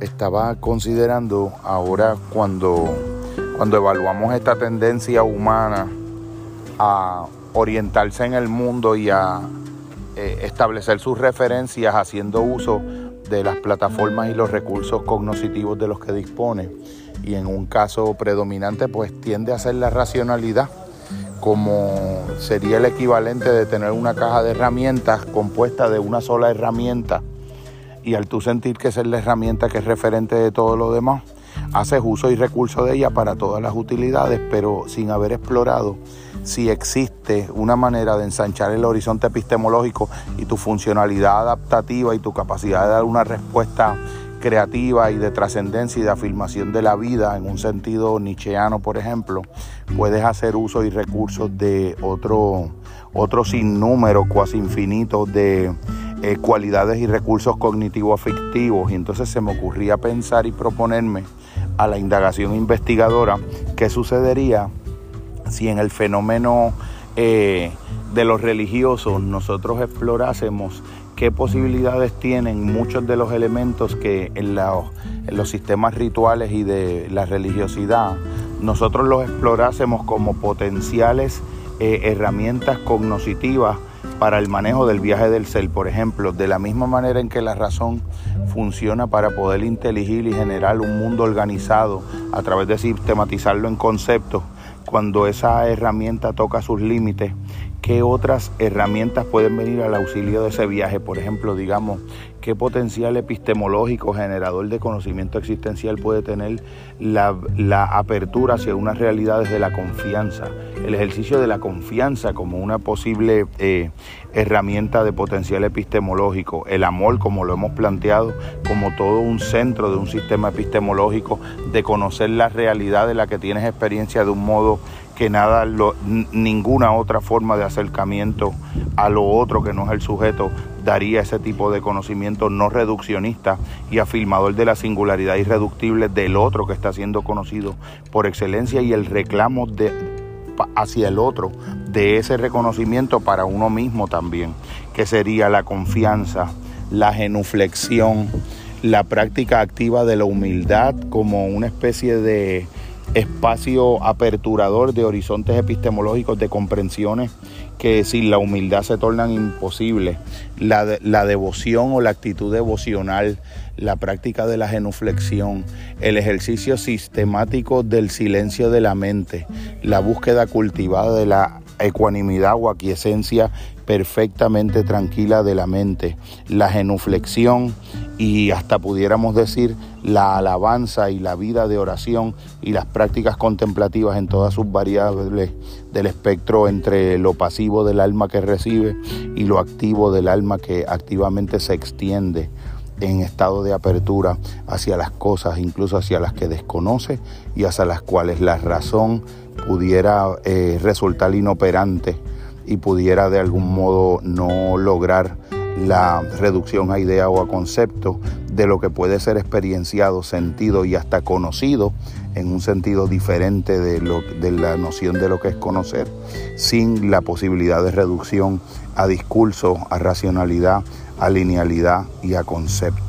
estaba considerando ahora cuando, cuando evaluamos esta tendencia humana a orientarse en el mundo y a eh, establecer sus referencias haciendo uso de las plataformas y los recursos cognitivos de los que dispone. Y en un caso predominante, pues tiende a ser la racionalidad, como sería el equivalente de tener una caja de herramientas compuesta de una sola herramienta. Y al tú sentir que esa es la herramienta que es referente de todo lo demás, haces uso y recurso de ella para todas las utilidades, pero sin haber explorado si existe una manera de ensanchar el horizonte epistemológico y tu funcionalidad adaptativa y tu capacidad de dar una respuesta creativa y de trascendencia y de afirmación de la vida en un sentido nietzscheano, por ejemplo, puedes hacer uso y recursos de otro, otro sinnúmero cuasi infinito de eh, cualidades y recursos cognitivos afectivos. Y entonces se me ocurría pensar y proponerme a la indagación investigadora qué sucedería si en el fenómeno eh, de los religiosos nosotros explorásemos qué posibilidades tienen muchos de los elementos que en, los sistemas rituales y de la religiosidad nosotros los explorásemos como potenciales eh, herramientas cognoscitivas para el manejo del viaje del ser, por ejemplo, de la misma manera en que la razón funciona para poder inteligir y generar un mundo organizado a través de sistematizarlo en conceptos, cuando esa herramienta toca sus límites, qué otras herramientas pueden venir al auxilio de ese viaje. Por ejemplo, digamos, qué potencial epistemológico generador de conocimiento existencial puede tener la, apertura hacia unas realidades de la confianza, el ejercicio de la confianza como una posible eh, herramienta de potencial epistemológico, el amor como lo hemos planteado como todo un centro de un sistema epistemológico, de conocer la realidad de la que tienes experiencia de un modo que nada, ninguna otra forma de acercamiento a lo otro que no es el sujeto daría ese tipo de conocimiento no reduccionista y afirmador de la singularidad irreductible del otro que está siendo conocido por excelencia y el reclamo de, hacia el otro de ese reconocimiento para uno mismo también, que sería la confianza, la genuflexión, la práctica activa de la humildad como una especie de espacio aperturador de horizontes epistemológicos, de comprensiones que sin la humildad se tornan imposibles. La, la, devoción o la actitud devocional, la práctica de la genuflexión, el ejercicio sistemático del silencio de la mente, la búsqueda cultivada de la ecuanimidad o aquiescencia perfectamente tranquila de la mente, la genuflexión y hasta pudiéramos decir la alabanza y la vida de oración y las prácticas contemplativas en todas sus variables del espectro entre lo pasivo del alma que recibe y lo activo del alma que activamente se extiende en estado de apertura hacia las cosas, incluso hacia las que desconoce y hacia las cuales la razón pudiera eh, resultar inoperante y pudiera de algún modo no lograr la reducción a idea o a concepto de lo que puede ser experienciado, sentido y hasta conocido en un sentido diferente de, la noción de lo que es conocer, sin la posibilidad de reducción a discurso, a racionalidad, a linealidad y a concepto.